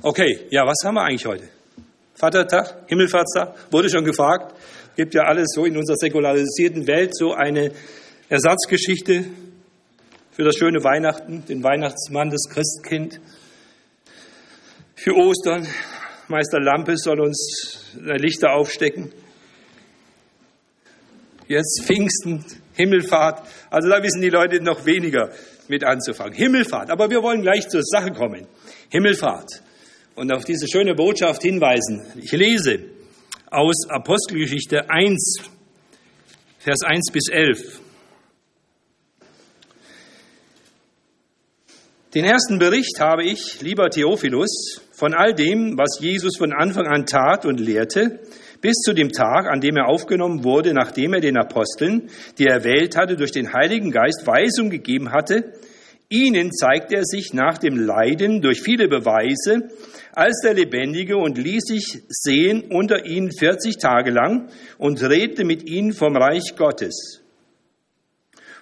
Okay, ja, was haben wir eigentlich heute? Vatertag, Himmelfahrtstag, wurde schon gefragt. Gibt ja alles so in unserer säkularisierten Welt so eine Ersatzgeschichte für das schöne Weihnachten, den Weihnachtsmann, das Christkind. Für Ostern, Meister Lampe soll uns Lichter aufstecken. Jetzt Pfingsten, Himmelfahrt. Also da wissen die Leute noch weniger mit anzufangen. Himmelfahrt. Aber wir wollen gleich zur Sache kommen. Himmelfahrt. Und auf diese schöne Botschaft hinweisen. Ich lese aus Apostelgeschichte 1, Vers 1 bis 11. Den ersten Bericht habe ich, lieber Theophilus, von all dem, was Jesus von Anfang an tat und lehrte, bis zu dem Tag, an dem er aufgenommen wurde, nachdem er den Aposteln, die er erwählt hatte, durch den Heiligen Geist Weisung gegeben hatte. Ihnen zeigte er sich nach dem Leiden durch viele Beweise als der Lebendige und ließ sich sehen unter ihnen 40 Tage lang und redete mit ihnen vom Reich Gottes.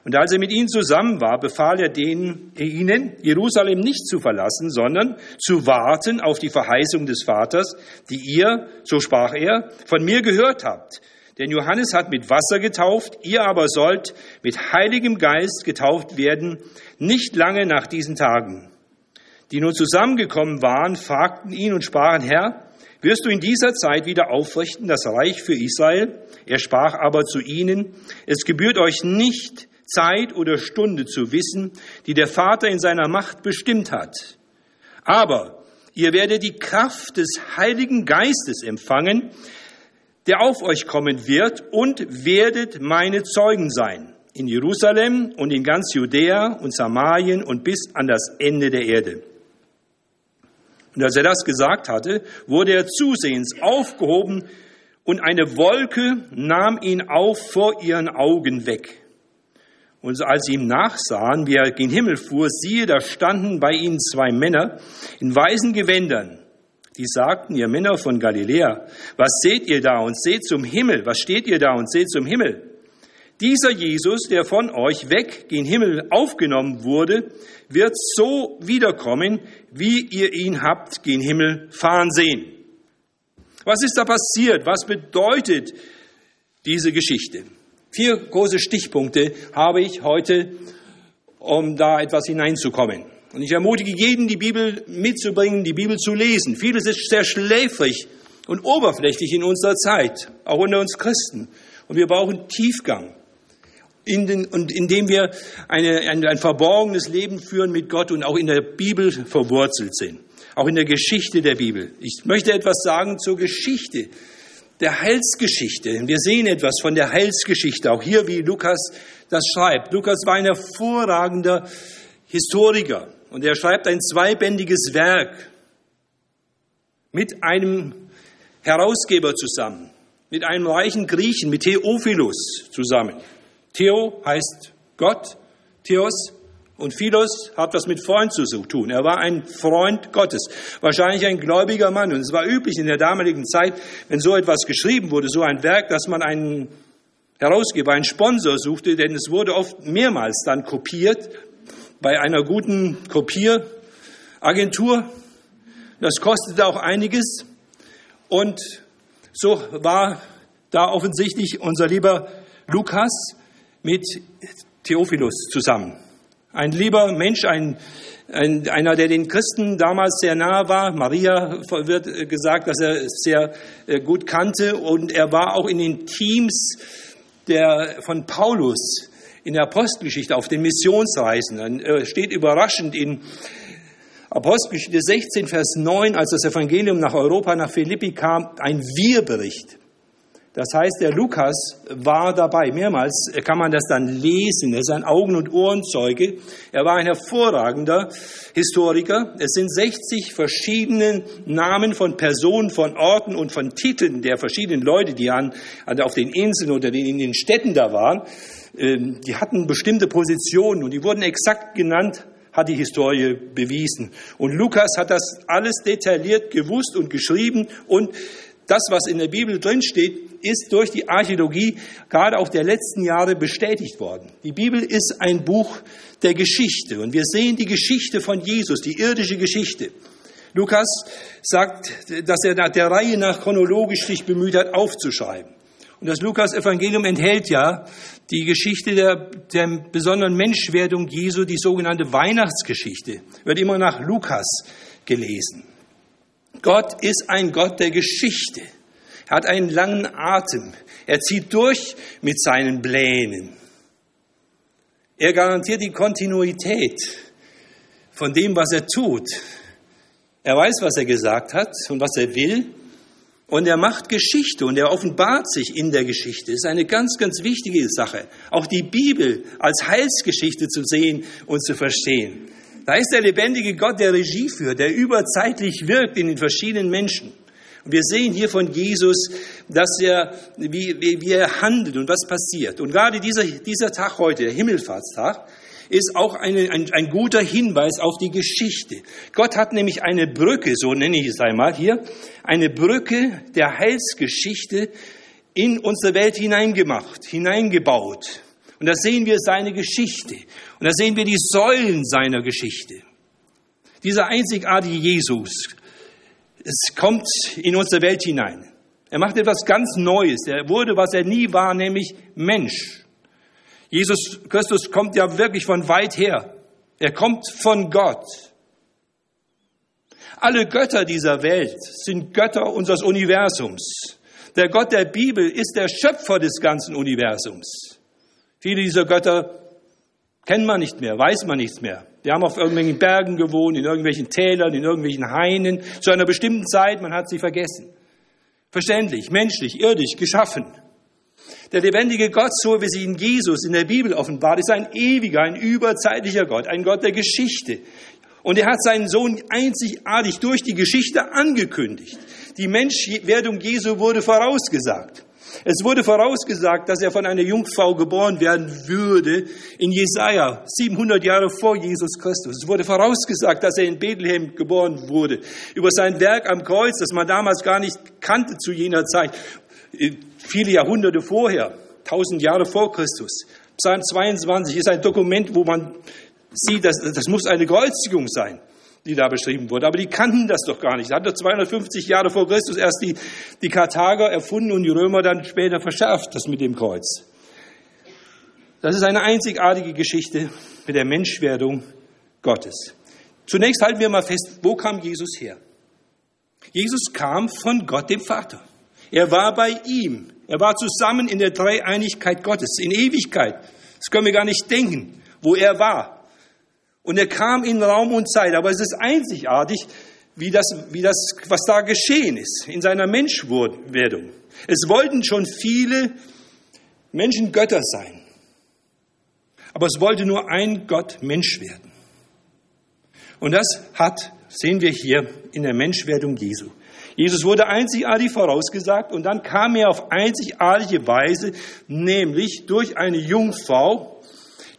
Und als er mit ihnen zusammen war, befahl er denen, ihnen, Jerusalem nicht zu verlassen, sondern zu warten auf die Verheißung des Vaters, die ihr, so sprach er, von mir gehört habt. Denn Johannes hat mit Wasser getauft, ihr aber sollt mit heiligem Geist getauft werden, nicht lange nach diesen Tagen. Die nun zusammengekommen waren, fragten ihn und sprachen, Herr, wirst du in dieser Zeit wieder aufrichten das Reich für Israel? Er sprach aber zu ihnen, es gebührt euch nicht, Zeit oder Stunde zu wissen, die der Vater in seiner Macht bestimmt hat. Aber ihr werdet die Kraft des Heiligen Geistes empfangen, der auf euch kommen wird und werdet meine Zeugen sein. In Jerusalem und in ganz Judäa und Samarien und bis an das Ende der Erde. Und als er das gesagt hatte, wurde er zusehends aufgehoben und eine Wolke nahm ihn auf vor ihren Augen weg. Und als sie ihm nachsahen, wie er gen Himmel fuhr, siehe, da standen bei ihnen zwei Männer in weißen Gewändern. Die sagten, ihr Männer von Galiläa, was seht ihr da und seht zum Himmel? Was steht ihr da und seht zum Himmel? Dieser Jesus, der von euch weg gen Himmel aufgenommen wurde, wird so wiederkommen, wie ihr ihn habt gen Himmel fahren sehen. Was ist da passiert? Was bedeutet diese Geschichte? Vier große Stichpunkte habe ich heute, um da etwas hineinzukommen. Und ich ermutige jeden, die Bibel mitzubringen, die Bibel zu lesen. Vieles ist sehr schläfrig und oberflächlich in unserer Zeit, auch unter uns Christen. Und wir brauchen Tiefgang. In den, und indem wir eine, ein, ein verborgenes Leben führen mit Gott und auch in der Bibel verwurzelt sind. Auch in der Geschichte der Bibel. Ich möchte etwas sagen zur Geschichte der Heilsgeschichte. Wir sehen etwas von der Heilsgeschichte, auch hier, wie Lukas das schreibt. Lukas war ein hervorragender Historiker und er schreibt ein zweibändiges Werk mit einem Herausgeber zusammen, mit einem reichen Griechen, mit Theophilus zusammen. Theo heißt Gott, Theos und Philos hat was mit Freund zu tun. Er war ein Freund Gottes, wahrscheinlich ein gläubiger Mann. Und es war üblich in der damaligen Zeit, wenn so etwas geschrieben wurde, so ein Werk, dass man einen Herausgeber, einen Sponsor suchte, denn es wurde oft mehrmals dann kopiert bei einer guten Kopieragentur. Das kostete auch einiges. Und so war da offensichtlich unser lieber Lukas mit Theophilus zusammen. Ein lieber Mensch, ein, ein, einer, der den Christen damals sehr nahe war. Maria wird gesagt, dass er sehr äh, gut kannte und er war auch in den Teams der, von Paulus in der Apostelgeschichte auf den Missionsreisen. Dann äh, steht überraschend in Apostelgeschichte 16, Vers 9, als das Evangelium nach Europa, nach Philippi kam, ein Wir-Bericht. Das heißt, der Lukas war dabei. Mehrmals kann man das dann lesen. Er ist ein Augen- und Ohrenzeuge. Er war ein hervorragender Historiker. Es sind 60 verschiedene Namen von Personen, von Orten und von Titeln der verschiedenen Leute, die an, auf den Inseln oder in den Städten da waren. Ähm, die hatten bestimmte Positionen und die wurden exakt genannt hat die Historie bewiesen. Und Lukas hat das alles detailliert gewusst und geschrieben und das, was in der Bibel drinsteht, ist durch die Archäologie gerade auch der letzten Jahre bestätigt worden. Die Bibel ist ein Buch der Geschichte und wir sehen die Geschichte von Jesus, die irdische Geschichte. Lukas sagt, dass er nach der Reihe nach chronologisch sich bemüht hat, aufzuschreiben. Und das Lukas-Evangelium enthält ja die Geschichte der, der besonderen Menschwerdung Jesu, die sogenannte Weihnachtsgeschichte, wird immer nach Lukas gelesen. Gott ist ein Gott der Geschichte. Er hat einen langen Atem. Er zieht durch mit seinen Plänen. Er garantiert die Kontinuität von dem, was er tut. Er weiß, was er gesagt hat und was er will. Und er macht Geschichte und er offenbart sich in der Geschichte. Das ist eine ganz, ganz wichtige Sache. Auch die Bibel als Heilsgeschichte zu sehen und zu verstehen. Da ist der lebendige Gott, der Regie führt, der überzeitlich wirkt in den verschiedenen Menschen. Und wir sehen hier von Jesus, dass er, wie, wie, wie er handelt und was passiert. Und gerade dieser, dieser Tag heute, der Himmelfahrtstag, ist auch eine, ein, ein guter Hinweis auf die Geschichte. Gott hat nämlich eine Brücke, so nenne ich es einmal hier, eine Brücke der Heilsgeschichte in unsere Welt hineingemacht, hineingebaut. Und da sehen wir seine Geschichte. Und da sehen wir die Säulen seiner Geschichte. Dieser einzigartige Jesus, es kommt in unsere Welt hinein. Er macht etwas ganz Neues. Er wurde, was er nie war, nämlich Mensch. Jesus Christus kommt ja wirklich von weit her. Er kommt von Gott. Alle Götter dieser Welt sind Götter unseres Universums. Der Gott der Bibel ist der Schöpfer des ganzen Universums. Viele dieser Götter kennt man nicht mehr, weiß man nichts mehr. Die haben auf irgendwelchen Bergen gewohnt, in irgendwelchen Tälern, in irgendwelchen Hainen, zu einer bestimmten Zeit, man hat sie vergessen. Verständlich, menschlich, irdisch, geschaffen. Der lebendige Gott, so wie sie in Jesus in der Bibel offenbart, ist ein ewiger, ein überzeitlicher Gott, ein Gott der Geschichte. Und er hat seinen Sohn einzigartig durch die Geschichte angekündigt. Die Menschwerdung Jesu wurde vorausgesagt. Es wurde vorausgesagt, dass er von einer Jungfrau geboren werden würde in Jesaja, 700 Jahre vor Jesus Christus. Es wurde vorausgesagt, dass er in Bethlehem geboren wurde. Über sein Werk am Kreuz, das man damals gar nicht kannte zu jener Zeit, viele Jahrhunderte vorher, 1000 Jahre vor Christus. Psalm 22 ist ein Dokument, wo man sieht, dass das muss eine Kreuzigung sein die da beschrieben wurde. Aber die kannten das doch gar nicht. Das hat doch 250 Jahre vor Christus erst die, die Karthager erfunden und die Römer dann später verschärft, das mit dem Kreuz. Das ist eine einzigartige Geschichte mit der Menschwerdung Gottes. Zunächst halten wir mal fest, wo kam Jesus her? Jesus kam von Gott dem Vater. Er war bei ihm. Er war zusammen in der Dreieinigkeit Gottes, in Ewigkeit. Das können wir gar nicht denken, wo er war. Und er kam in Raum und Zeit. Aber es ist einzigartig, wie das, wie das, was da geschehen ist in seiner Menschwerdung. Es wollten schon viele Menschen Götter sein. Aber es wollte nur ein Gott Mensch werden. Und das hat, sehen wir hier in der Menschwerdung Jesu. Jesus wurde einzigartig vorausgesagt und dann kam er auf einzigartige Weise, nämlich durch eine Jungfrau,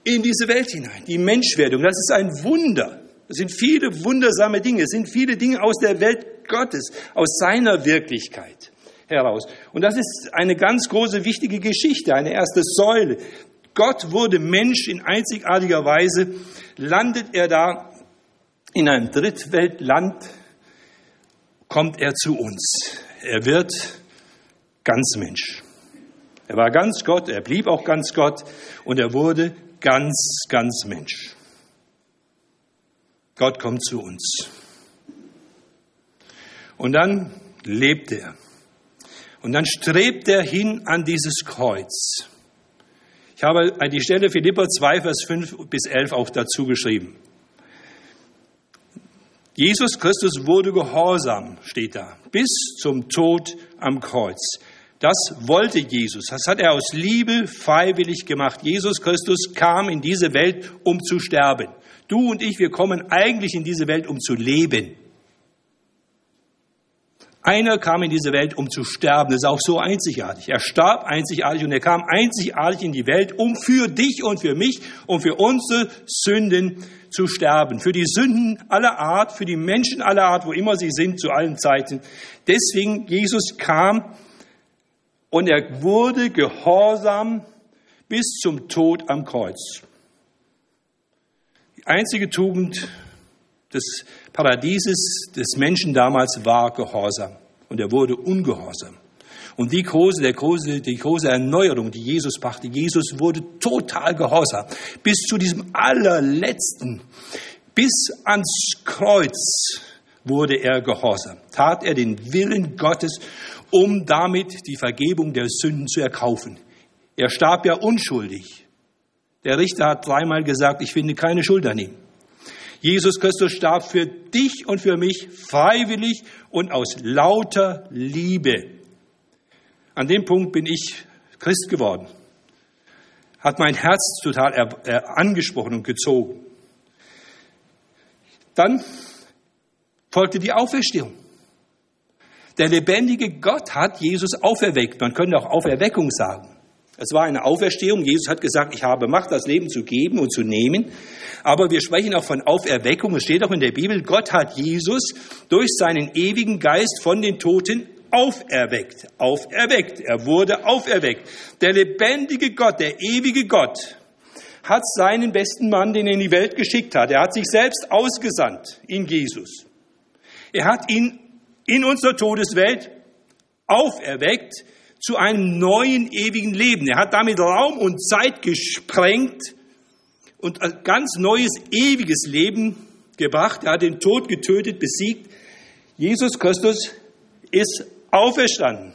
in diese Welt hinein. Die Menschwerdung, das ist ein Wunder. Es sind viele wundersame Dinge. Es sind viele Dinge aus der Welt Gottes, aus seiner Wirklichkeit heraus. Und das ist eine ganz große, wichtige Geschichte, eine erste Säule. Gott wurde Mensch in einzigartiger Weise, landet er da in einem Drittweltland, kommt er zu uns. Er wird ganz Mensch. Er war ganz Gott, er blieb auch ganz Gott und er wurde ganz, ganz Mensch. Gott kommt zu uns. Und dann lebt er. Und dann strebt er hin an dieses Kreuz. Ich habe die Stelle Philippa 2, Vers 5 bis 11 auch dazu geschrieben. Jesus Christus wurde gehorsam, steht da, bis zum Tod am Kreuz. Das wollte Jesus. Das hat er aus Liebe freiwillig gemacht. Jesus Christus kam in diese Welt, um zu sterben. Du und ich, wir kommen eigentlich in diese Welt, um zu leben. Einer kam in diese Welt, um zu sterben. Das ist auch so einzigartig. Er starb einzigartig und er kam einzigartig in die Welt, um für dich und für mich und für unsere Sünden zu sterben. Für die Sünden aller Art, für die Menschen aller Art, wo immer sie sind, zu allen Zeiten. Deswegen, Jesus kam und er wurde gehorsam bis zum Tod am Kreuz. Die einzige Tugend, des Paradieses des Menschen damals war Gehorsam. Und er wurde ungehorsam. Und die große, der große, die große Erneuerung, die Jesus brachte, Jesus wurde total gehorsam. Bis zu diesem allerletzten, bis ans Kreuz wurde er gehorsam. Tat er den Willen Gottes, um damit die Vergebung der Sünden zu erkaufen. Er starb ja unschuldig. Der Richter hat dreimal gesagt, ich finde keine Schuld an ihm. Jesus Christus starb für dich und für mich freiwillig und aus lauter Liebe. An dem Punkt bin ich Christ geworden. Hat mein Herz total angesprochen und gezogen. Dann folgte die Auferstehung. Der lebendige Gott hat Jesus auferweckt. Man könnte auch Auferweckung sagen. Es war eine Auferstehung. Jesus hat gesagt, ich habe Macht, das Leben zu geben und zu nehmen. Aber wir sprechen auch von Auferweckung. Es steht auch in der Bibel, Gott hat Jesus durch seinen ewigen Geist von den Toten auferweckt. Auferweckt. Er wurde auferweckt. Der lebendige Gott, der ewige Gott, hat seinen besten Mann, den er in die Welt geschickt hat. Er hat sich selbst ausgesandt in Jesus. Er hat ihn in unserer Todeswelt auferweckt zu einem neuen ewigen Leben. Er hat damit Raum und Zeit gesprengt und ein ganz neues ewiges Leben gebracht. Er hat den Tod getötet, besiegt. Jesus Christus ist auferstanden.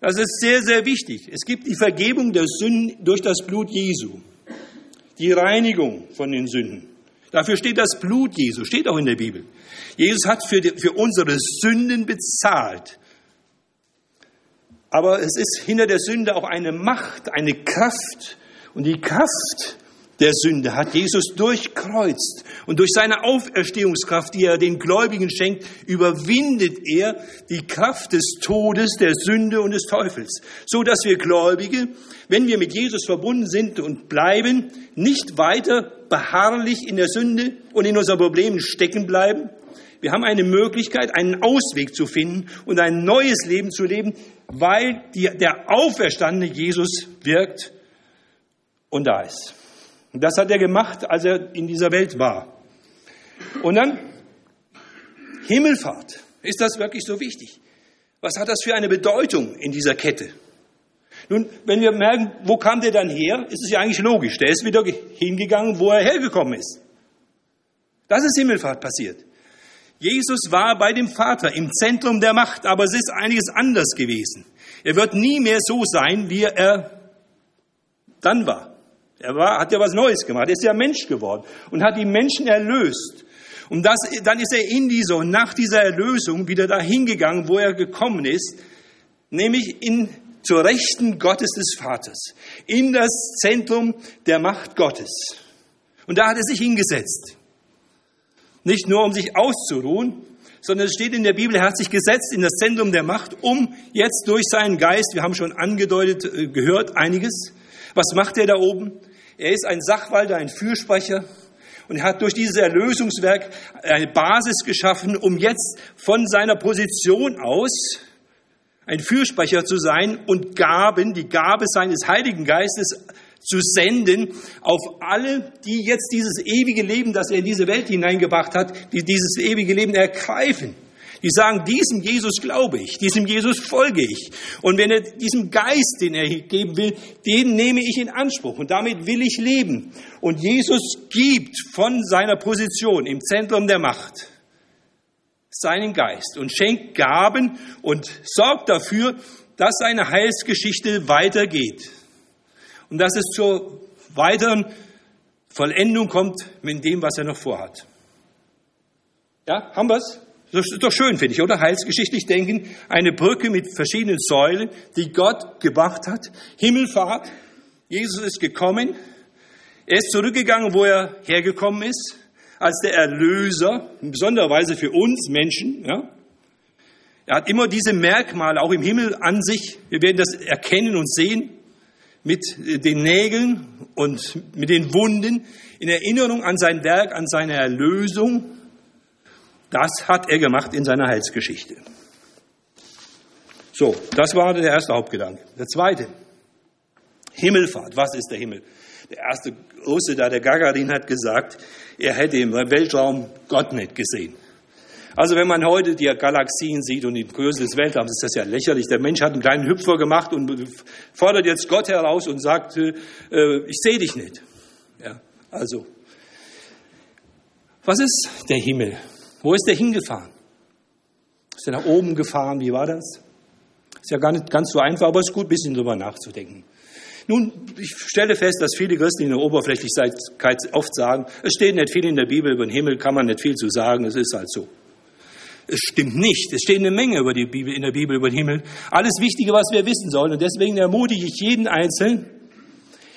Das ist sehr, sehr wichtig. Es gibt die Vergebung der Sünden durch das Blut Jesu. Die Reinigung von den Sünden. Dafür steht das Blut Jesu, steht auch in der Bibel. Jesus hat für, die, für unsere Sünden bezahlt. Aber es ist hinter der Sünde auch eine Macht, eine Kraft. Und die Kraft der Sünde hat Jesus durchkreuzt. Und durch seine Auferstehungskraft, die er den Gläubigen schenkt, überwindet er die Kraft des Todes, der Sünde und des Teufels. So dass wir Gläubige, wenn wir mit Jesus verbunden sind und bleiben, nicht weiter beharrlich in der Sünde und in unseren Problemen stecken bleiben, wir haben eine Möglichkeit, einen Ausweg zu finden und ein neues Leben zu leben, weil die, der auferstandene Jesus wirkt und da ist. Und das hat er gemacht, als er in dieser Welt war. Und dann Himmelfahrt. Ist das wirklich so wichtig? Was hat das für eine Bedeutung in dieser Kette? Nun, wenn wir merken, wo kam der dann her, ist es ja eigentlich logisch. Der ist wieder hingegangen, wo er hergekommen ist. Das ist Himmelfahrt passiert. Jesus war bei dem Vater im Zentrum der Macht, aber es ist einiges anders gewesen. Er wird nie mehr so sein, wie er dann war. Er war, hat ja was Neues gemacht. Er ist ja Mensch geworden und hat die Menschen erlöst. Und das, dann ist er in dieser und nach dieser Erlösung wieder dahin gegangen, wo er gekommen ist, nämlich in, zur Rechten Gottes des Vaters, in das Zentrum der Macht Gottes. Und da hat er sich hingesetzt. Nicht nur, um sich auszuruhen, sondern es steht in der Bibel, er hat sich gesetzt in das Zentrum der Macht, um jetzt durch seinen Geist, wir haben schon angedeutet, äh, gehört einiges. Was macht er da oben? Er ist ein Sachwalter, ein Fürsprecher und er hat durch dieses Erlösungswerk eine Basis geschaffen, um jetzt von seiner Position aus ein Fürsprecher zu sein und Gaben, die Gabe seines Heiligen Geistes zu senden auf alle, die jetzt dieses ewige Leben, das er in diese Welt hineingebracht hat, die dieses ewige Leben ergreifen. Die sagen, diesem Jesus glaube ich, diesem Jesus folge ich. Und wenn er diesem Geist, den er geben will, den nehme ich in Anspruch und damit will ich leben. Und Jesus gibt von seiner Position im Zentrum der Macht seinen Geist und schenkt Gaben und sorgt dafür, dass seine Heilsgeschichte weitergeht und dass es zur weiteren Vollendung kommt mit dem, was er noch vorhat. Ja, haben wir es? Das ist doch schön, finde ich, oder? Heilsgeschichtlich denken, eine Brücke mit verschiedenen Säulen, die Gott gemacht hat. Himmelfahrt, Jesus ist gekommen, er ist zurückgegangen, wo er hergekommen ist, als der Erlöser, in besonderer Weise für uns Menschen. Ja? Er hat immer diese Merkmale auch im Himmel an sich. Wir werden das erkennen und sehen mit den Nägeln und mit den Wunden in Erinnerung an sein Werk, an seine Erlösung. Das hat er gemacht in seiner Heilsgeschichte. So, das war der erste Hauptgedanke. Der zweite, Himmelfahrt. Was ist der Himmel? der erste Russe da, der Gagarin, hat gesagt, er hätte im Weltraum Gott nicht gesehen. Also wenn man heute die Galaxien sieht und die Größe des Weltraums, ist das ja lächerlich. Der Mensch hat einen kleinen Hüpfer gemacht und fordert jetzt Gott heraus und sagt, äh, ich sehe dich nicht. Ja, also, was ist der Himmel? Wo ist der hingefahren? Ist er nach oben gefahren? Wie war das? Ist ja gar nicht ganz so einfach, aber es ist gut, ein bisschen drüber nachzudenken. Nun, ich stelle fest, dass viele Christen in der Oberflächlichkeit oft sagen, es steht nicht viel in der Bibel über den Himmel, kann man nicht viel zu sagen, es ist halt so. Es stimmt nicht. Es steht eine Menge über die Bibel, in der Bibel über den Himmel. Alles Wichtige, was wir wissen sollen. Und deswegen ermutige ich jeden Einzelnen,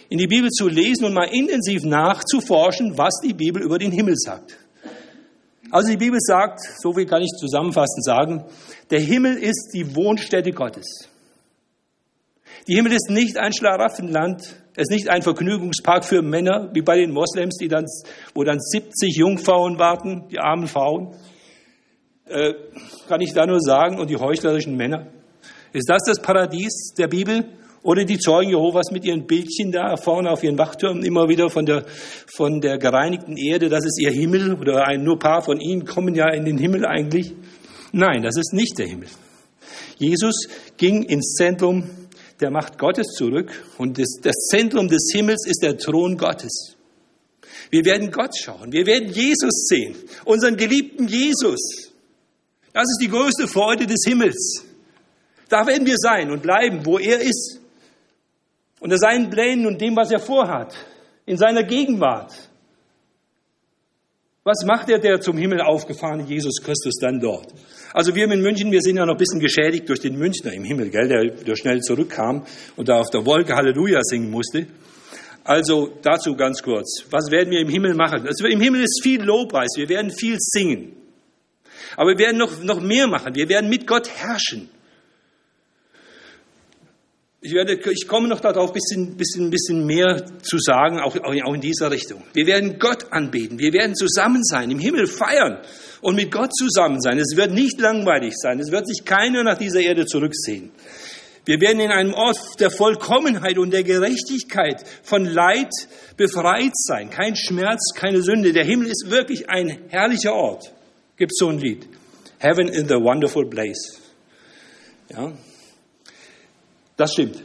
in die Bibel zu lesen und mal intensiv nachzuforschen, was die Bibel über den Himmel sagt. Also die Bibel sagt, so viel kann ich zusammenfassend sagen, der Himmel ist die Wohnstätte Gottes. Die Himmel ist nicht ein Schlaraffenland, es ist nicht ein Vergnügungspark für Männer, wie bei den Moslems, die dann, wo dann 70 Jungfrauen warten, die armen Frauen. Äh, kann ich da nur sagen, und die heuchlerischen Männer. Ist das das Paradies der Bibel? Oder die Zeugen Jehovas mit ihren Bildchen da vorne auf ihren Wachtürmen immer wieder von der, von der gereinigten Erde, das ist ihr Himmel oder ein nur paar von ihnen kommen ja in den Himmel eigentlich. Nein, das ist nicht der Himmel. Jesus ging ins Zentrum der Macht Gottes zurück und das, das Zentrum des Himmels ist der Thron Gottes. Wir werden Gott schauen, wir werden Jesus sehen, unseren geliebten Jesus. Das ist die größte Freude des Himmels. Da werden wir sein und bleiben, wo er ist unter seinen Plänen und dem, was er vorhat, in seiner Gegenwart. Was macht er, der zum Himmel aufgefahrene Jesus Christus dann dort? Also wir in München, wir sind ja noch ein bisschen geschädigt durch den Münchner im Himmel, gell, der, der schnell zurückkam und da auf der Wolke Halleluja singen musste. Also dazu ganz kurz. Was werden wir im Himmel machen? Also Im Himmel ist viel Lobpreis. Wir werden viel singen. Aber wir werden noch, noch mehr machen. Wir werden mit Gott herrschen. Ich, werde, ich komme noch darauf, ein bisschen, bisschen, bisschen mehr zu sagen, auch, auch in dieser Richtung. Wir werden Gott anbeten. Wir werden zusammen sein, im Himmel feiern und mit Gott zusammen sein. Es wird nicht langweilig sein. Es wird sich keiner nach dieser Erde zurücksehen. Wir werden in einem Ort der Vollkommenheit und der Gerechtigkeit von Leid befreit sein. Kein Schmerz, keine Sünde. Der Himmel ist wirklich ein herrlicher Ort. Gibt so ein Lied. Heaven is a wonderful place. Ja, das stimmt.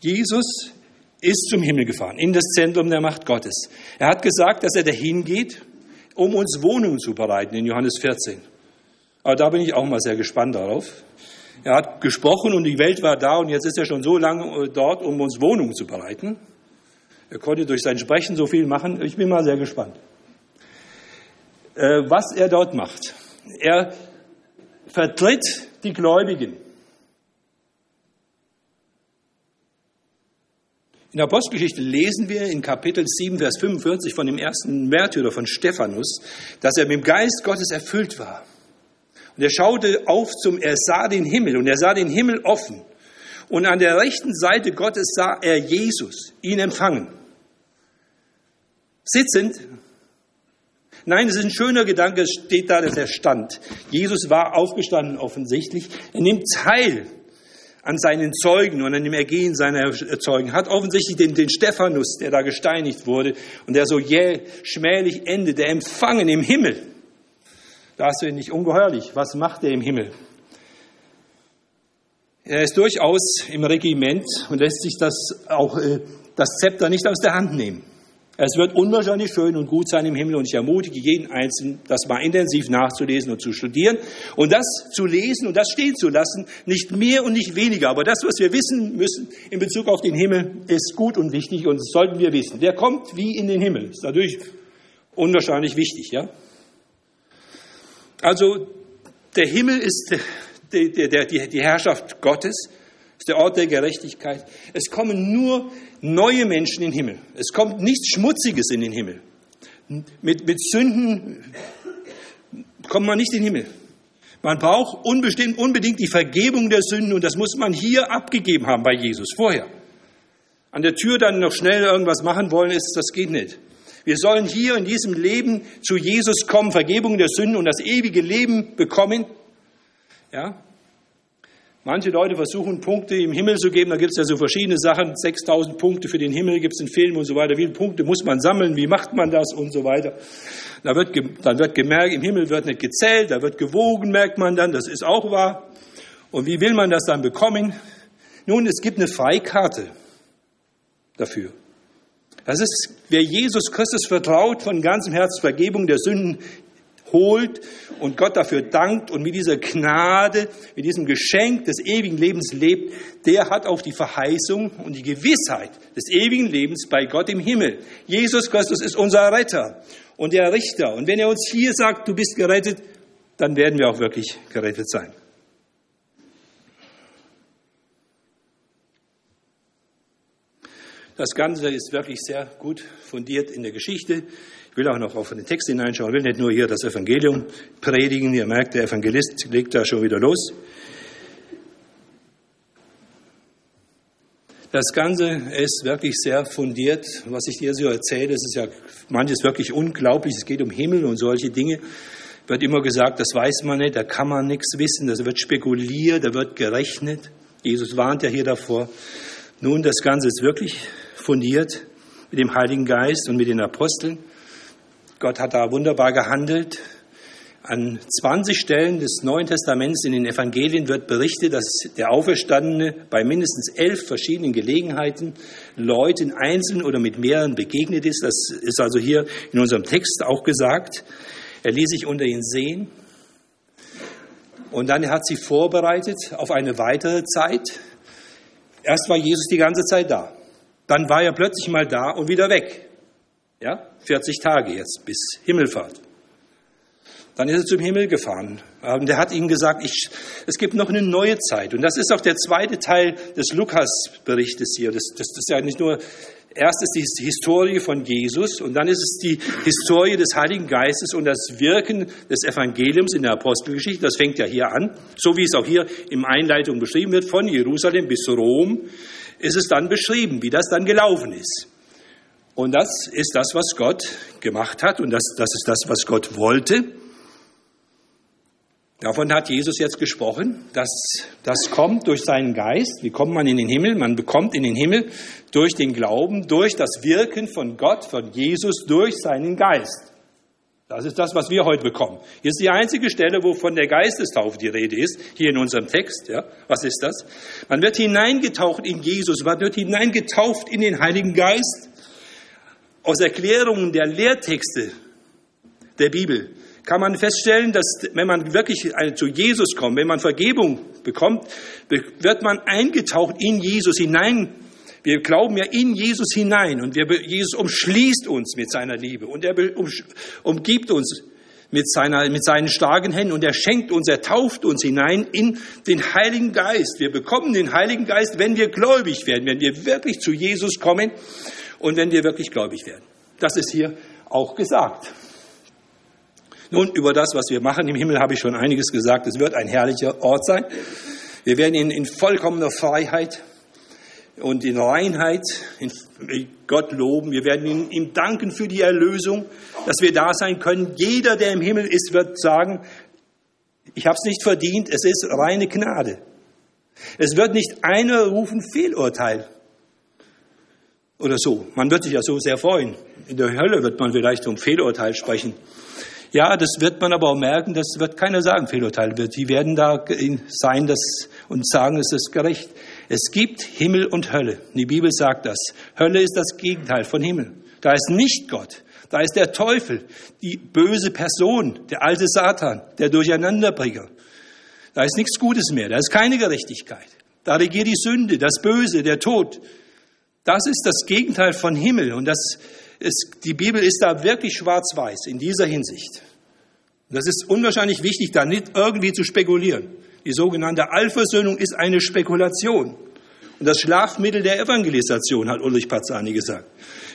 Jesus ist zum Himmel gefahren, in das Zentrum der Macht Gottes. Er hat gesagt, dass er dahin geht, um uns Wohnungen zu bereiten, in Johannes 14. Aber da bin ich auch mal sehr gespannt darauf. Er hat gesprochen und die Welt war da und jetzt ist er schon so lange dort, um uns Wohnungen zu bereiten. Er konnte durch sein Sprechen so viel machen. Ich bin mal sehr gespannt. Äh, was er dort macht. Er vertritt die Gläubigen. In der Apostelgeschichte lesen wir in Kapitel 7, Vers 45 von dem ersten Märtyrer von Stephanus, dass er mit dem Geist Gottes erfüllt war. Und er schaute auf zum, er sah den Himmel und er sah den Himmel offen. Und an der rechten Seite Gottes sah er Jesus, ihn empfangen. Sitzend. Nein, es ist ein schöner Gedanke, es steht da, dass er stand. Jesus war aufgestanden offensichtlich. Er nimmt teil an seinen Zeugen und an dem Ergehen seiner Zeugen, hat offensichtlich den, den Stephanus, der da gesteinigt wurde und der so jäh, schmählich endet, der Empfangen im Himmel. Das ist nicht ungeheuerlich. Was macht er im Himmel? Er ist durchaus im Regiment und lässt sich das auch äh, das Zepter nicht aus der Hand nehmen. Es wird unwahrscheinlich schön und gut sein im Himmel und ich ermutige jeden Einzelnen, das mal intensiv nachzulesen und zu studieren und das zu lesen und das stehen zu lassen, nicht mehr und nicht weniger. Aber das, was wir wissen müssen in Bezug auf den Himmel, ist gut und wichtig und das sollten wir wissen. Wer kommt wie in den Himmel? Ist natürlich unwahrscheinlich wichtig, ja? Also, der Himmel ist die, die, die, die Herrschaft Gottes ist der Ort der Gerechtigkeit. Es kommen nur neue Menschen in den Himmel. Es kommt nichts Schmutziges in den Himmel. Mit, mit Sünden kommt man nicht in den Himmel. Man braucht unbedingt, unbedingt die Vergebung der Sünden und das muss man hier abgegeben haben bei Jesus vorher. An der Tür dann noch schnell irgendwas machen wollen, ist, das geht nicht. Wir sollen hier in diesem Leben zu Jesus kommen, Vergebung der Sünden und das ewige Leben bekommen. Ja? Manche Leute versuchen, Punkte im Himmel zu geben. Da gibt es ja so verschiedene Sachen. 6000 Punkte für den Himmel gibt es in Filmen und so weiter. Wie viele Punkte muss man sammeln? Wie macht man das? Und so weiter. Da wird, dann wird gemerkt, im Himmel wird nicht gezählt, da wird gewogen, merkt man dann. Das ist auch wahr. Und wie will man das dann bekommen? Nun, es gibt eine Freikarte dafür. Das ist, wer Jesus Christus vertraut, von ganzem Herzen Vergebung der Sünden holt und Gott dafür dankt und mit dieser Gnade, mit diesem Geschenk des ewigen Lebens lebt, der hat auch die Verheißung und die Gewissheit des ewigen Lebens bei Gott im Himmel. Jesus Christus ist unser Retter und der Richter. Und wenn er uns hier sagt, du bist gerettet, dann werden wir auch wirklich gerettet sein. Das Ganze ist wirklich sehr gut fundiert in der Geschichte. Ich will auch noch auf den Text hineinschauen. Ich will nicht nur hier das Evangelium predigen. Ihr merkt, der Evangelist legt da schon wieder los. Das Ganze ist wirklich sehr fundiert. Was ich dir so erzähle, das ist ja manches wirklich unglaublich. Es geht um Himmel und solche Dinge. Wird immer gesagt, das weiß man nicht, da kann man nichts wissen, das wird spekuliert, da wird gerechnet. Jesus warnt ja hier davor. Nun, das Ganze ist wirklich fundiert mit dem Heiligen Geist und mit den Aposteln. Gott hat da wunderbar gehandelt. An 20 Stellen des Neuen Testaments in den Evangelien wird berichtet, dass der Auferstandene bei mindestens elf verschiedenen Gelegenheiten Leuten einzeln oder mit mehreren begegnet ist. Das ist also hier in unserem Text auch gesagt. Er ließ sich unter ihnen sehen. Und dann hat sie vorbereitet auf eine weitere Zeit. Erst war Jesus die ganze Zeit da. Dann war er plötzlich mal da und wieder weg. Ja, 40 Tage jetzt bis Himmelfahrt. Dann ist er zum Himmel gefahren. Und er hat ihnen gesagt, ich, es gibt noch eine neue Zeit. Und das ist auch der zweite Teil des Lukas-Berichtes hier. Das, das, das ist ja nicht nur, erst ist die Historie von Jesus und dann ist es die Historie des Heiligen Geistes und das Wirken des Evangeliums in der Apostelgeschichte. Das fängt ja hier an, so wie es auch hier im Einleitung beschrieben wird, von Jerusalem bis Rom ist es dann beschrieben, wie das dann gelaufen ist. Und das ist das, was Gott gemacht hat und das, das ist das, was Gott wollte. Davon hat Jesus jetzt gesprochen, dass das kommt durch seinen Geist. Wie kommt man in den Himmel? Man bekommt in den Himmel durch den Glauben, durch das Wirken von Gott, von Jesus, durch seinen Geist. Das ist das, was wir heute bekommen. Hier ist die einzige Stelle, wo von der Geistestaufe die Rede ist, hier in unserem Text. Ja, was ist das? Man wird hineingetaucht in Jesus, man wird hineingetauft in den Heiligen Geist. Aus Erklärungen der Lehrtexte der Bibel kann man feststellen, dass wenn man wirklich zu Jesus kommt, wenn man Vergebung bekommt, wird man eingetaucht in Jesus hinein wir glauben ja in Jesus hinein und wir, Jesus umschließt uns mit seiner Liebe und er umgibt uns mit, seiner, mit seinen starken Händen und er schenkt uns, er tauft uns hinein in den Heiligen Geist. Wir bekommen den Heiligen Geist, wenn wir gläubig werden, wenn wir wirklich zu Jesus kommen und wenn wir wirklich gläubig werden. Das ist hier auch gesagt. Nun, über das, was wir machen im Himmel, habe ich schon einiges gesagt. Es wird ein herrlicher Ort sein. Wir werden ihn in vollkommener Freiheit und in Reinheit in Gott loben. Wir werden ihm, ihm danken für die Erlösung, dass wir da sein können. Jeder, der im Himmel ist, wird sagen, ich habe es nicht verdient, es ist reine Gnade. Es wird nicht einer rufen Fehlurteil oder so. Man wird sich ja so sehr freuen. In der Hölle wird man vielleicht um Fehlurteil sprechen. Ja, das wird man aber auch merken, das wird keiner sagen, Fehlurteil wird. Die werden da sein das, und sagen, es ist gerecht. Es gibt Himmel und Hölle. Die Bibel sagt das. Hölle ist das Gegenteil von Himmel. Da ist nicht Gott. Da ist der Teufel, die böse Person, der alte Satan, der Durcheinanderbringer. Da ist nichts Gutes mehr. Da ist keine Gerechtigkeit. Da regiert die Sünde, das Böse, der Tod. Das ist das Gegenteil von Himmel. Und das ist, die Bibel ist da wirklich schwarz-weiß in dieser Hinsicht. Das ist unwahrscheinlich wichtig, da nicht irgendwie zu spekulieren. Die sogenannte Allversöhnung ist eine Spekulation. Und das Schlafmittel der Evangelisation, hat Ulrich Pazzani gesagt.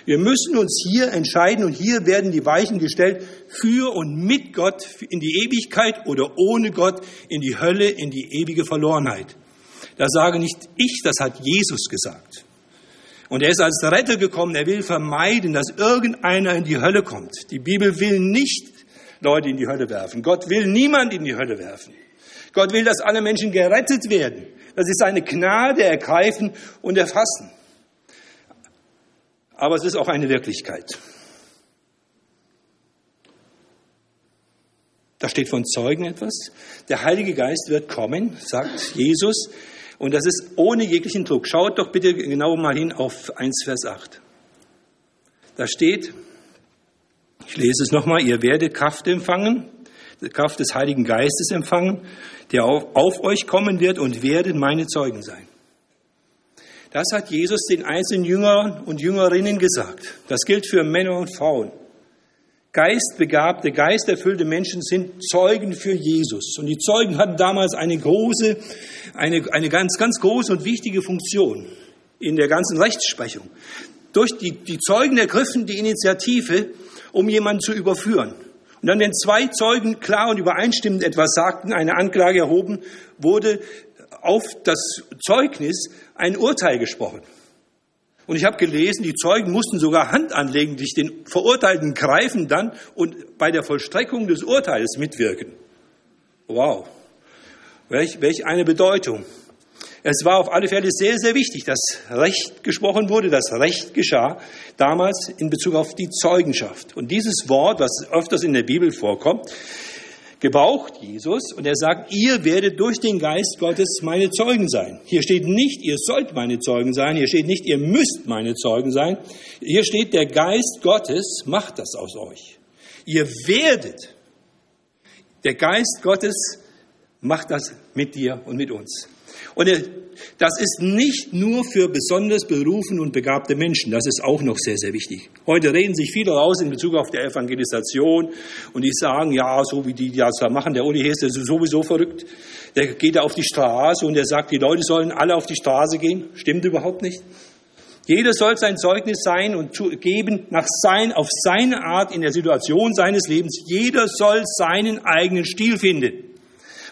Wir müssen uns hier entscheiden und hier werden die Weichen gestellt für und mit Gott in die Ewigkeit oder ohne Gott in die Hölle, in die ewige Verlorenheit. Das sage nicht ich, das hat Jesus gesagt. Und er ist als Retter gekommen, er will vermeiden, dass irgendeiner in die Hölle kommt. Die Bibel will nicht Leute in die Hölle werfen. Gott will niemand in die Hölle werfen. Gott will, dass alle Menschen gerettet werden. dass sie seine Gnade ergreifen und erfassen. Aber es ist auch eine Wirklichkeit. Da steht von Zeugen etwas. Der Heilige Geist wird kommen, sagt Jesus. Und das ist ohne jeglichen Druck. Schaut doch bitte genau mal hin auf 1 Vers 8. Da steht, ich lese es nochmal, ihr werdet Kraft empfangen, Kraft des Heiligen Geistes empfangen, der auf, auf euch kommen wird und werdet meine Zeugen sein. Das hat Jesus den einzelnen Jüngern und Jüngerinnen gesagt. Das gilt für Männer und Frauen. Geistbegabte, geisterfüllte Menschen sind Zeugen für Jesus. Und die Zeugen hatten damals eine große, eine, eine ganz, ganz große und wichtige Funktion in der ganzen Rechtsprechung. Durch die, die Zeugen ergriffen die Initiative, um jemanden zu überführen. Und dann, wenn zwei Zeugen klar und übereinstimmend etwas sagten, eine Anklage erhoben, wurde auf das Zeugnis ein Urteil gesprochen. Und ich habe gelesen, die Zeugen mussten sogar Hand anlegen, sich den Verurteilten greifen dann und bei der Vollstreckung des Urteils mitwirken. Wow. Welch, welch eine Bedeutung. Es war auf alle Fälle sehr, sehr wichtig, dass Recht gesprochen wurde, dass Recht geschah, damals in Bezug auf die Zeugenschaft. Und dieses Wort, was öfters in der Bibel vorkommt, gebraucht Jesus und er sagt, ihr werdet durch den Geist Gottes meine Zeugen sein. Hier steht nicht, ihr sollt meine Zeugen sein, hier steht nicht, ihr müsst meine Zeugen sein. Hier steht, der Geist Gottes macht das aus euch. Ihr werdet. Der Geist Gottes macht das mit dir und mit uns. Und das ist nicht nur für besonders berufen und begabte Menschen, das ist auch noch sehr, sehr wichtig. Heute reden sich viele raus in Bezug auf die Evangelisation und die sagen, ja, so wie die das da machen, der Uli Hess, der ist sowieso verrückt. Der geht auf die Straße und der sagt, die Leute sollen alle auf die Straße gehen. Stimmt überhaupt nicht. Jeder soll sein Zeugnis sein und geben nach sein, auf seine Art in der Situation seines Lebens. Jeder soll seinen eigenen Stil finden.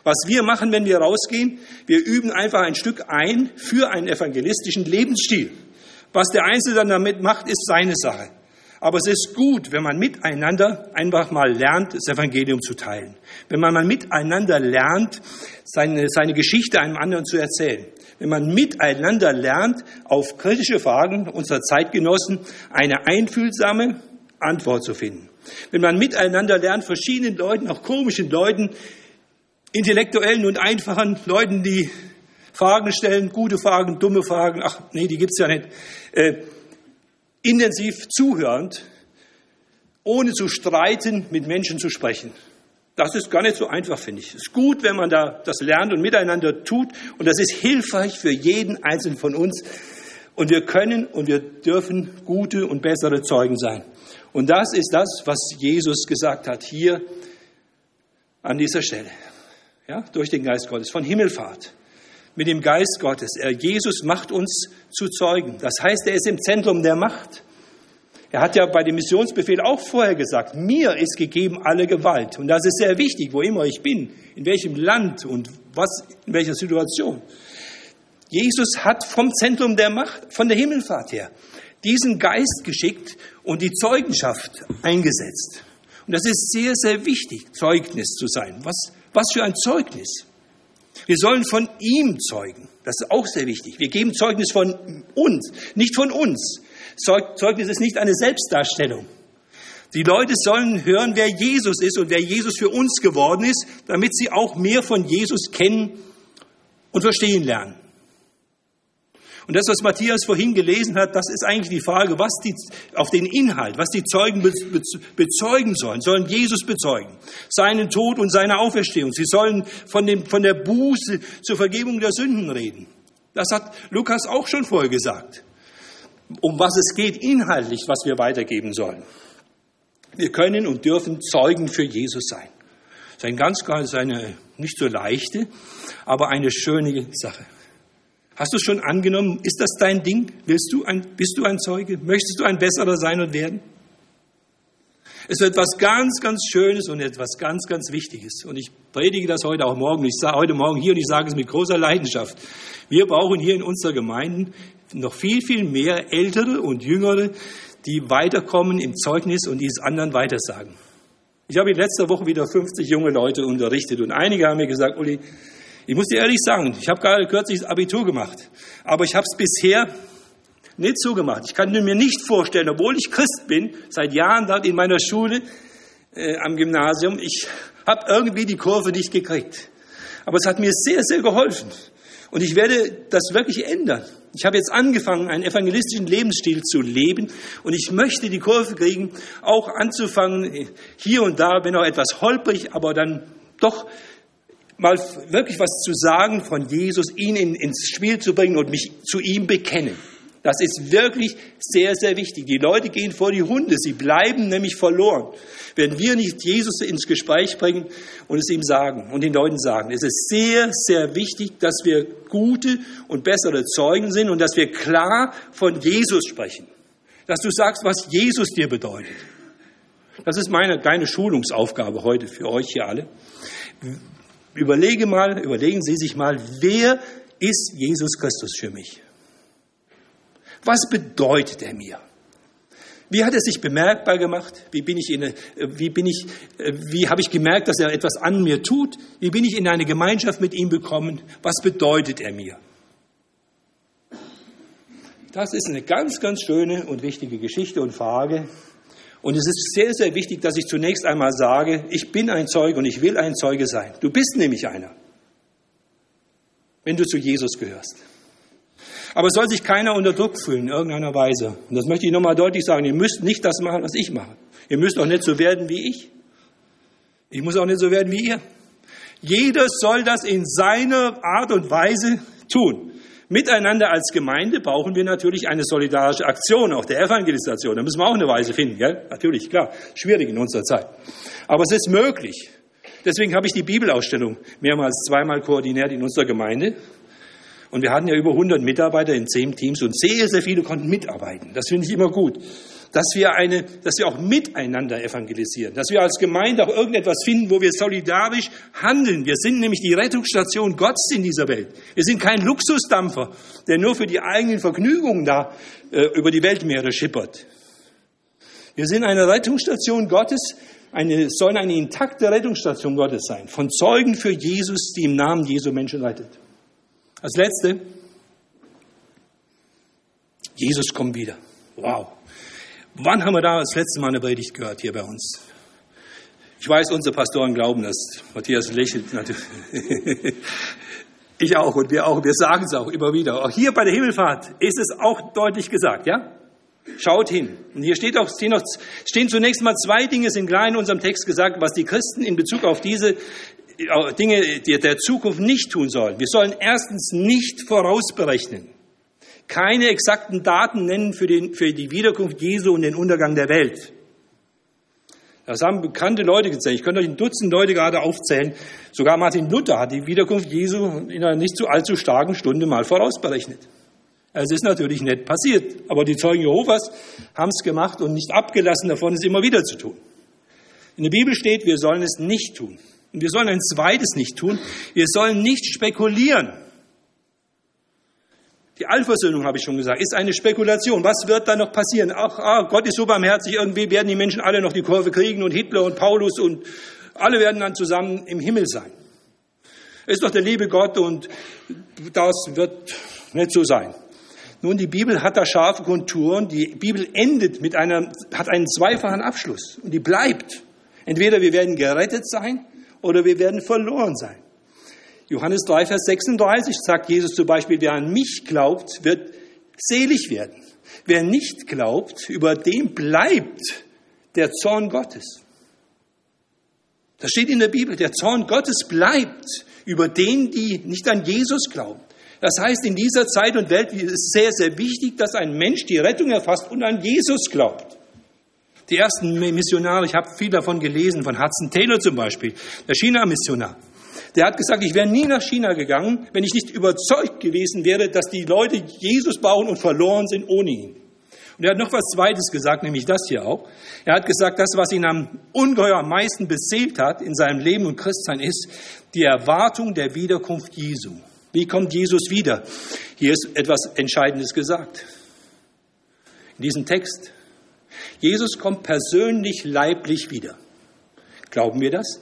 Was wir machen, wenn wir rausgehen, wir üben einfach ein Stück ein für einen evangelistischen Lebensstil. Was der Einzelne dann damit macht, ist seine Sache. Aber es ist gut, wenn man miteinander einfach mal lernt, das Evangelium zu teilen. Wenn man mal miteinander lernt, seine, seine Geschichte einem anderen zu erzählen. Wenn man miteinander lernt, auf kritische Fragen unserer Zeitgenossen eine einfühlsame Antwort zu finden. Wenn man miteinander lernt, verschiedenen Leuten, auch komischen Leuten, intellektuellen und einfachen Leuten, die Fragen stellen, gute Fragen, dumme Fragen, ach nee, die gibt's ja nicht, äh, intensiv zuhörend, ohne zu streiten, mit Menschen zu sprechen. Das ist gar nicht so einfach, finde ich. Es ist gut, wenn man da das lernt und miteinander tut. Und das ist hilfreich für jeden Einzelnen von uns. Und wir können und wir dürfen gute und bessere Zeugen sein. Und das ist das, was Jesus gesagt hat hier an dieser Stelle ja, durch den Geist Gottes, von Himmelfahrt, mit dem Geist Gottes. Er, Jesus macht uns zu Zeugen. Das heißt, er ist im Zentrum der Macht. Er hat ja bei dem Missionsbefehl auch vorher gesagt, mir ist gegeben alle Gewalt. Und das ist sehr wichtig, wo immer ich bin, in welchem Land und was, in welcher Situation. Jesus hat vom Zentrum der Macht, von der Himmelfahrt her, diesen Geist geschickt und die Zeugenschaft eingesetzt. Und das ist sehr, sehr wichtig, Zeugnis zu sein. Was was für ein Zeugnis. Wir sollen von ihm zeugen. Das ist auch sehr wichtig. Wir geben Zeugnis von uns, nicht von uns. Zeugnis ist nicht eine Selbstdarstellung. Die Leute sollen hören, wer Jesus ist und wer Jesus für uns geworden ist, damit sie auch mehr von Jesus kennen und verstehen lernen. Und das, was Matthias vorhin gelesen hat, das ist eigentlich die Frage, was die, auf den Inhalt, was die Zeugen bezeugen sollen, sollen Jesus bezeugen. Seinen Tod und seine Auferstehung. Sie sollen von, dem, von der Buße zur Vergebung der Sünden reden. Das hat Lukas auch schon vorher gesagt. Um was es geht inhaltlich, was wir weitergeben sollen. Wir können und dürfen Zeugen für Jesus sein. Das ist ein ganz, ganz eine nicht so leichte, aber eine schöne Sache. Hast du schon angenommen? Ist das dein Ding? Willst du ein, bist du ein Zeuge? Möchtest du ein besserer sein und werden? Es wird etwas ganz, ganz Schönes und etwas ganz, ganz Wichtiges. Und ich predige das heute auch morgen. Ich sage heute Morgen hier und ich sage es mit großer Leidenschaft. Wir brauchen hier in unserer Gemeinde noch viel, viel mehr Ältere und Jüngere, die weiterkommen im Zeugnis und dies anderen weitersagen. Ich habe in letzter Woche wieder 50 junge Leute unterrichtet und einige haben mir gesagt, Uli, Ich muss dir ehrlich sagen, ich habe gerade kürzlich das Abitur gemacht, aber ich habe es bisher nicht so gemacht. Ich kann mir nicht vorstellen, obwohl ich Christ bin, seit Jahren dort in meiner Schule äh, am Gymnasium, ich habe irgendwie die Kurve nicht gekriegt. Aber es hat mir sehr, sehr geholfen. Und ich werde das wirklich ändern. Ich habe jetzt angefangen, einen evangelistischen Lebensstil zu leben und ich möchte die Kurve kriegen, auch anzufangen, hier und da, wenn auch etwas holprig, aber dann doch mal wirklich was zu sagen von Jesus, ihn in, ins Spiel zu bringen und mich zu ihm bekennen. Das ist wirklich sehr, sehr wichtig. Die Leute gehen vor die Hunde, sie bleiben nämlich verloren. Wenn wir nicht Jesus ins Gespräch bringen und es ihm sagen und den Leuten sagen, es ist sehr, sehr wichtig, dass wir gute und bessere Zeugen sind und dass wir klar von Jesus sprechen. Dass du sagst, was Jesus dir bedeutet. Das ist meine kleine Schulungsaufgabe heute für euch hier alle. Überlege mal, überlegen Sie sich mal, wer ist Jesus Christus für mich? Was bedeutet er mir? Wie hat er sich bemerkbar gemacht? Wie bin ich in, wie bin ich, wie habe ich gemerkt, dass er etwas an mir tut? Wie bin ich in eine Gemeinschaft mit ihm gekommen? Was bedeutet er mir? Das ist eine ganz, ganz schöne und wichtige Geschichte und Frage. Und es ist sehr, sehr wichtig, dass ich zunächst einmal sage, ich bin ein Zeuge und ich will ein Zeuge sein. Du bist nämlich einer, wenn du zu Jesus gehörst. Aber es soll sich keiner unter Druck fühlen in irgendeiner Weise. Und das möchte ich nochmal deutlich sagen. Ihr müsst nicht das machen, was ich mache. Ihr müsst auch nicht so werden wie ich. Ich muss auch nicht so werden wie ihr. Jeder soll das in seiner Art und Weise tun. Miteinander als Gemeinde brauchen wir natürlich eine solidarische Aktion, auch der Evangelisation. Da müssen wir auch eine Weise finden, gell? Natürlich, klar. Schwierig in unserer Zeit. Aber es ist möglich. Deswegen habe ich die Bibelausstellung mehrmals, zweimal koordiniert in unserer Gemeinde. Und wir hatten ja über 100 Mitarbeiter in zehn Teams und sehr, sehr viele konnten mitarbeiten. Das finde ich immer gut. Dass wir, eine, dass wir auch miteinander evangelisieren. Dass wir als Gemeinde auch irgendetwas finden, wo wir solidarisch handeln. Wir sind nämlich die Rettungsstation Gottes in dieser Welt. Wir sind kein Luxusdampfer, der nur für die eigenen Vergnügungen da äh, über die Weltmeere schippert. Wir sind eine Rettungsstation Gottes, eine, sollen eine intakte Rettungsstation Gottes sein. Von Zeugen für Jesus, die im Namen Jesu Menschen rettet. Als letzte, Jesus kommt wieder. Wow. Wann haben wir da das letzte Mal eine Predigt gehört hier bei uns? Ich weiß, unsere Pastoren glauben das. Matthias lächelt natürlich. ich auch und wir auch. Wir sagen es auch immer wieder. Auch hier bei der Himmelfahrt ist es auch deutlich gesagt, ja? Schaut hin. Und hier steht auch, stehen, noch, stehen zunächst mal zwei Dinge, sind klar in unserem Text gesagt, was die Christen in Bezug auf diese Dinge der Zukunft nicht tun sollen. Wir sollen erstens nicht vorausberechnen, keine exakten Daten nennen für, den, für die Wiederkunft Jesu und den Untergang der Welt. Das haben bekannte Leute gezählt. Ich könnte euch ein Dutzend Leute gerade aufzählen. Sogar Martin Luther hat die Wiederkunft Jesu in einer nicht zu allzu starken Stunde mal vorausberechnet. Es ist natürlich nicht passiert, aber die Zeugen Jehovas haben es gemacht und nicht abgelassen davon, es immer wieder zu tun. In der Bibel steht, wir sollen es nicht tun. Und wir sollen ein zweites nicht tun. Wir sollen nicht spekulieren. Die Allversöhnung, habe ich schon gesagt, ist eine Spekulation. Was wird da noch passieren? Ach, ah, Gott ist so barmherzig, irgendwie werden die Menschen alle noch die Kurve kriegen und Hitler und Paulus und alle werden dann zusammen im Himmel sein. Ist doch der liebe Gott und das wird nicht so sein. Nun, die Bibel hat da scharfe Konturen. Die Bibel endet mit einer, hat einen zweifachen Abschluss und die bleibt. Entweder wir werden gerettet sein oder wir werden verloren sein. Johannes 3, Vers 36 sagt Jesus zum Beispiel, wer an mich glaubt, wird selig werden. Wer nicht glaubt, über dem bleibt der Zorn Gottes. Das steht in der Bibel, der Zorn Gottes bleibt über den, die nicht an Jesus glauben. Das heißt, in dieser Zeit und Welt ist es sehr, sehr wichtig, dass ein Mensch die Rettung erfasst und an Jesus glaubt. Die ersten Missionare, ich habe viel davon gelesen, von Hudson Taylor zum Beispiel, der China-Missionar. Der hat gesagt, ich wäre nie nach China gegangen, wenn ich nicht überzeugt gewesen wäre, dass die Leute Jesus bauen und verloren sind ohne ihn. Und er hat noch was Zweites gesagt, nämlich das hier auch. Er hat gesagt, das, was ihn am ungeheuer am meisten beseelt hat in seinem Leben und Christsein, ist die Erwartung der Wiederkunft Jesu. Wie kommt Jesus wieder? Hier ist etwas Entscheidendes gesagt. In diesem Text. Jesus kommt persönlich leiblich wieder. Glauben wir das?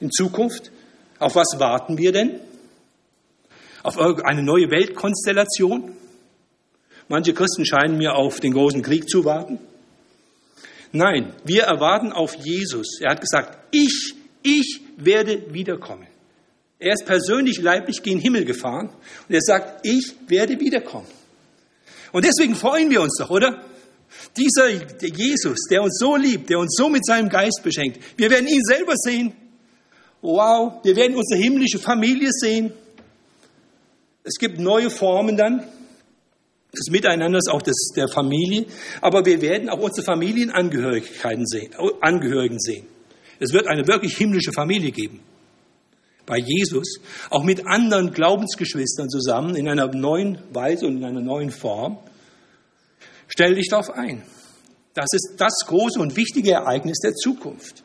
In Zukunft? Auf was warten wir denn? auf eine neue Weltkonstellation. Manche Christen scheinen mir auf den großen Krieg zu warten. Nein, wir erwarten auf Jesus. Er hat gesagt, ich, ich werde wiederkommen. Er ist persönlich leiblich gen Himmel gefahren und er sagt, ich werde wiederkommen. Und deswegen freuen wir uns doch, oder? Dieser Jesus, der uns so liebt, der uns so mit seinem Geist beschenkt, wir werden ihn selber sehen. Wow, wir werden unsere himmlische Familie sehen. Es gibt neue Formen dann des Miteinanders, auch des, der Familie. Aber wir werden auch unsere Familienangehörigkeiten sehen, Angehörigen sehen. Es wird eine wirklich himmlische Familie geben. Bei Jesus, auch mit anderen Glaubensgeschwistern zusammen, in einer neuen Weise und in einer neuen Form. Stell dich darauf ein. Das ist das große und wichtige Ereignis der Zukunft.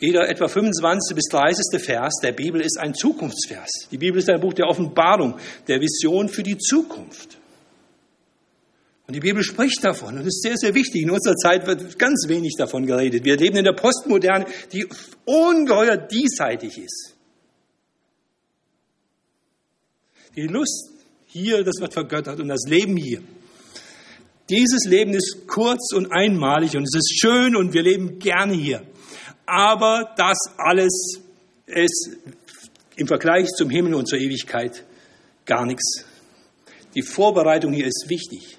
Jeder etwa 25 bis 30. Vers der Bibel ist ein Zukunftsvers. Die Bibel ist ein Buch der Offenbarung, der Vision für die Zukunft. Und die Bibel spricht davon. Und ist sehr, sehr wichtig. In unserer Zeit wird ganz wenig davon geredet. Wir leben in der Postmoderne, die ungeheuer diesseitig ist. Die Lust hier, das wird vergöttert und das Leben hier. Dieses Leben ist kurz und einmalig und es ist schön und wir leben gerne hier. Aber das alles ist im Vergleich zum Himmel und zur Ewigkeit gar nichts. Die Vorbereitung hier ist wichtig.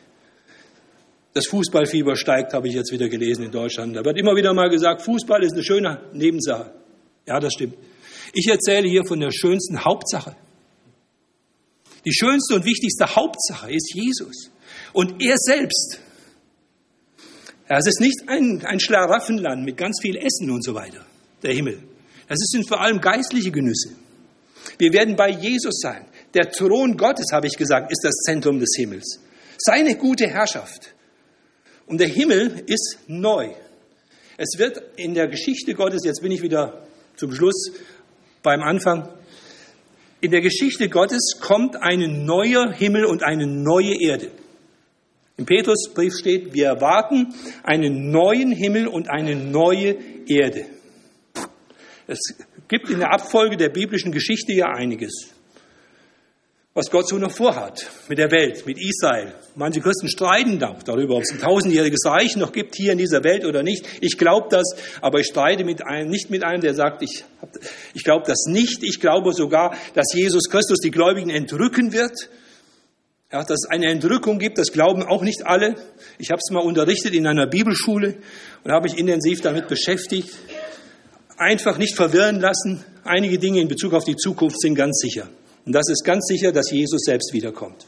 Das Fußballfieber steigt, habe ich jetzt wieder gelesen in Deutschland. Da wird immer wieder mal gesagt, Fußball ist eine schöne Nebensache. Ja, das stimmt. Ich erzähle hier von der schönsten Hauptsache. Die schönste und wichtigste Hauptsache ist Jesus. Und er selbst. Es ist nicht ein, ein Schlaraffenland mit ganz viel Essen und so weiter, der Himmel. Das sind vor allem geistliche Genüsse. Wir werden bei Jesus sein. Der Thron Gottes, habe ich gesagt, ist das Zentrum des Himmels. Seine gute Herrschaft. Und der Himmel ist neu. Es wird in der Geschichte Gottes, jetzt bin ich wieder zum Schluss beim Anfang, in der Geschichte Gottes kommt ein neuer Himmel und eine neue Erde. Im Petrusbrief steht, wir erwarten einen neuen Himmel und eine neue Erde. Es gibt in der Abfolge der biblischen Geschichte ja einiges was Gott so noch vorhat mit der Welt, mit Israel. Manche Christen streiten darüber, ob es ein tausendjähriges Reich noch gibt hier in dieser Welt oder nicht. Ich glaube das, aber ich streite mit einem, nicht mit einem, der sagt, ich, ich glaube das nicht. Ich glaube sogar, dass Jesus Christus die Gläubigen entrücken wird. Ja, dass es eine Entrückung gibt, das glauben auch nicht alle. Ich habe es mal unterrichtet in einer Bibelschule und habe mich intensiv damit beschäftigt. Einfach nicht verwirren lassen. Einige Dinge in Bezug auf die Zukunft sind ganz sicher. Und das ist ganz sicher, dass Jesus selbst wiederkommt.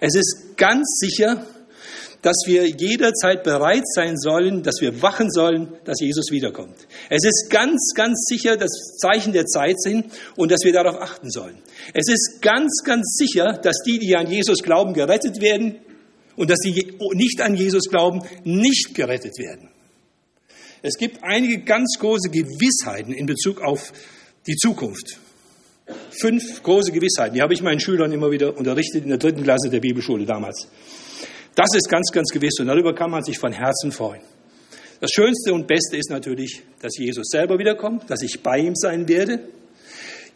Es ist ganz sicher, dass wir jederzeit bereit sein sollen, dass wir wachen sollen, dass Jesus wiederkommt. Es ist ganz, ganz sicher, dass Zeichen der Zeit sind und dass wir darauf achten sollen. Es ist ganz, ganz sicher, dass die, die an Jesus glauben, gerettet werden und dass die nicht an Jesus glauben, nicht gerettet werden. Es gibt einige ganz große Gewissheiten in Bezug auf die Zukunft. Fünf große Gewissheiten, die habe ich meinen Schülern immer wieder unterrichtet in der dritten Klasse der Bibelschule damals. Das ist ganz, ganz gewiss und darüber kann man sich von Herzen freuen. Das Schönste und Beste ist natürlich, dass Jesus selber wiederkommt, dass ich bei ihm sein werde.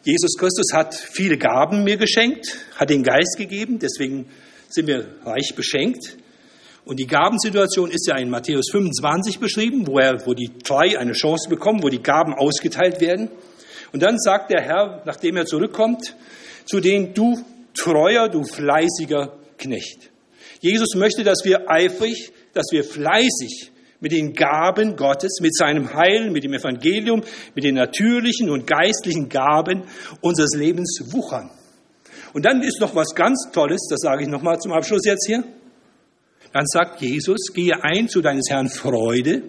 Jesus Christus hat viele Gaben mir geschenkt, hat den Geist gegeben, deswegen sind wir reich beschenkt. Und die Gabensituation ist ja in Matthäus 25 beschrieben, wo, er, wo die drei eine Chance bekommen, wo die Gaben ausgeteilt werden. Und dann sagt der Herr, nachdem er zurückkommt, zu denen, du treuer, du fleißiger Knecht. Jesus möchte, dass wir eifrig, dass wir fleißig mit den Gaben Gottes, mit seinem Heil, mit dem Evangelium, mit den natürlichen und geistlichen Gaben unseres Lebens wuchern. Und dann ist noch was ganz Tolles, das sage ich nochmal zum Abschluss jetzt hier. Dann sagt Jesus, gehe ein zu deines Herrn Freude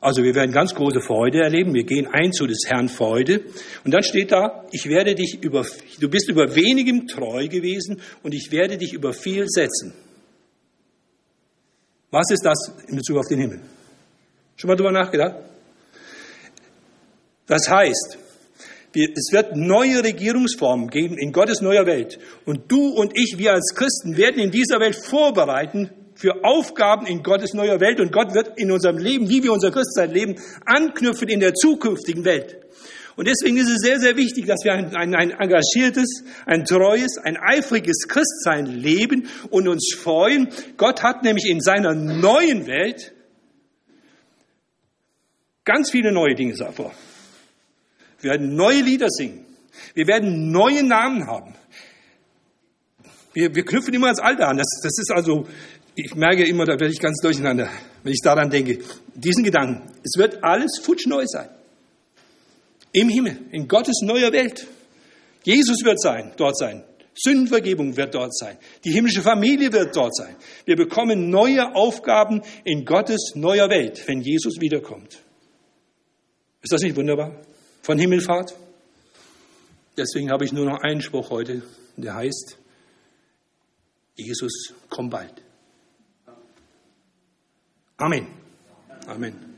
also wir werden ganz große Freude erleben. Wir gehen ein zu des Herrn Freude. Und dann steht da, ich werde dich über, du bist über wenigem treu gewesen und ich werde dich über viel setzen. Was ist das in Bezug auf den Himmel? Schon mal drüber nachgedacht? Das heißt, es wird neue Regierungsformen geben in Gottes neuer Welt. Und du und ich, wir als Christen, werden in dieser Welt vorbereiten für Aufgaben in Gottes neuer Welt und Gott wird in unserem Leben, wie wir unser Christsein leben, anknüpfen in der zukünftigen Welt. Und deswegen ist es sehr, sehr wichtig, dass wir ein, ein, ein engagiertes, ein treues, ein eifriges Christsein leben und uns freuen. Gott hat nämlich in seiner neuen Welt ganz viele neue Dinge vor. Wir werden neue Lieder singen. Wir werden neue Namen haben. Wir, wir knüpfen immer ans Alte an. Das, das ist also, ich merke immer, da werde ich ganz durcheinander, wenn ich daran denke. Diesen Gedanken. Es wird alles futschneu sein. Im Himmel, in Gottes neuer Welt. Jesus wird sein, dort sein. Sündenvergebung wird dort sein. Die himmlische Familie wird dort sein. Wir bekommen neue Aufgaben in Gottes neuer Welt, wenn Jesus wiederkommt. Ist das nicht wunderbar? Von Himmelfahrt? Deswegen habe ich nur noch einen Spruch heute, der heißt, Jesus, komm bald. Amen. Amen.